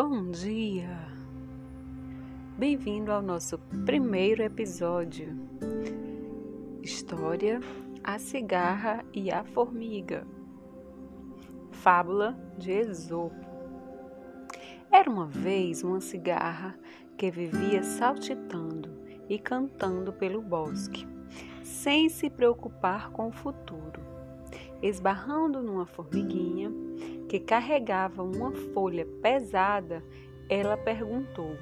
Bom dia! Bem-vindo ao nosso primeiro episódio. História: A cigarra e a formiga. Fábula de Esopo. Era uma vez uma cigarra que vivia saltitando e cantando pelo bosque, sem se preocupar com o futuro, esbarrando numa formiguinha que carregava uma folha pesada, ela perguntou: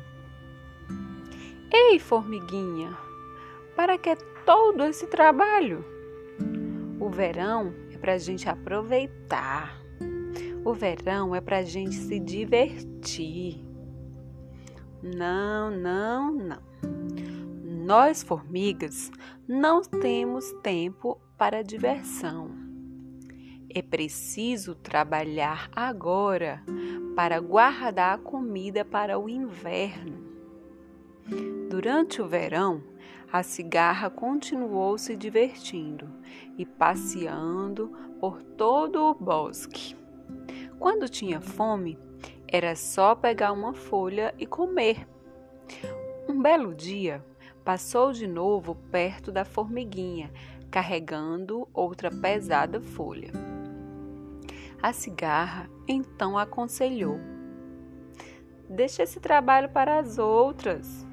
Ei, formiguinha, para que todo esse trabalho? O verão é para a gente aproveitar. O verão é para a gente se divertir. Não, não, não. Nós, formigas, não temos tempo para diversão. É preciso trabalhar agora para guardar a comida para o inverno. Durante o verão, a cigarra continuou se divertindo e passeando por todo o bosque. Quando tinha fome, era só pegar uma folha e comer. Um belo dia, passou de novo perto da formiguinha, carregando outra pesada folha. A cigarra então aconselhou: Deixa esse trabalho para as outras.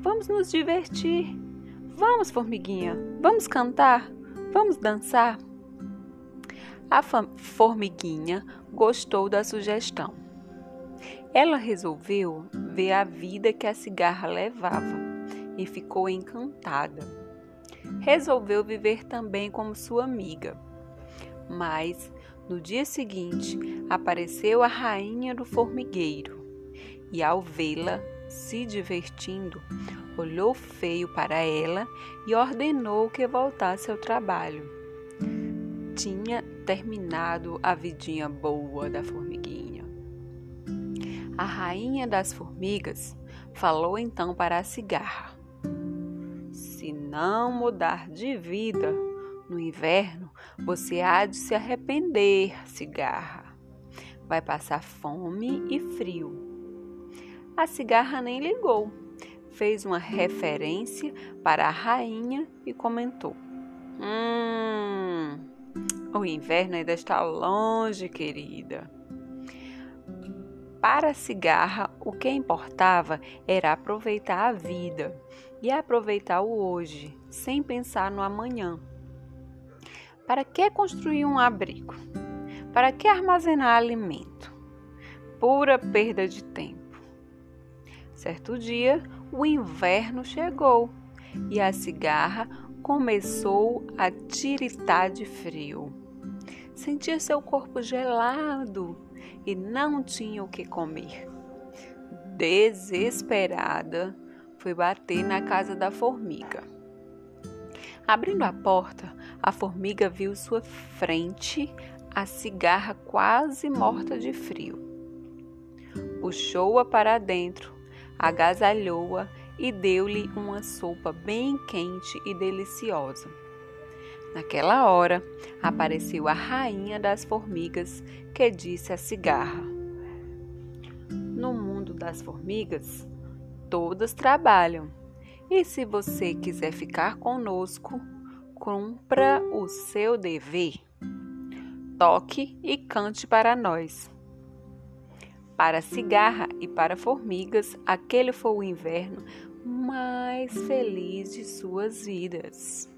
Vamos nos divertir. Vamos, formiguinha, vamos cantar, vamos dançar. A formiguinha gostou da sugestão. Ela resolveu ver a vida que a cigarra levava e ficou encantada. Resolveu viver também como sua amiga. Mas no dia seguinte, apareceu a rainha do formigueiro e, ao vê-la se divertindo, olhou feio para ela e ordenou que voltasse ao trabalho. Tinha terminado a vidinha boa da formiguinha. A rainha das formigas falou então para a cigarra: Se não mudar de vida, no inverno, você há de se arrepender, cigarra. Vai passar fome e frio. A cigarra nem ligou. Fez uma referência para a rainha e comentou: Hum, o inverno ainda está longe, querida. Para a cigarra, o que importava era aproveitar a vida e aproveitar o hoje, sem pensar no amanhã. Para que construir um abrigo? Para que armazenar alimento? Pura perda de tempo. Certo dia, o inverno chegou e a cigarra começou a tiritar de frio. Sentia seu corpo gelado e não tinha o que comer. Desesperada, foi bater na casa da formiga. Abrindo a porta, a formiga viu sua frente a cigarra quase morta de frio. Puxou-a para dentro, agasalhou-a e deu-lhe uma sopa bem quente e deliciosa. Naquela hora, apareceu a rainha das formigas que disse à cigarra: No mundo das formigas, todas trabalham e se você quiser ficar conosco, cumpra o seu dever. Toque e cante para nós. Para cigarra e para formigas, aquele foi o inverno mais feliz de suas vidas.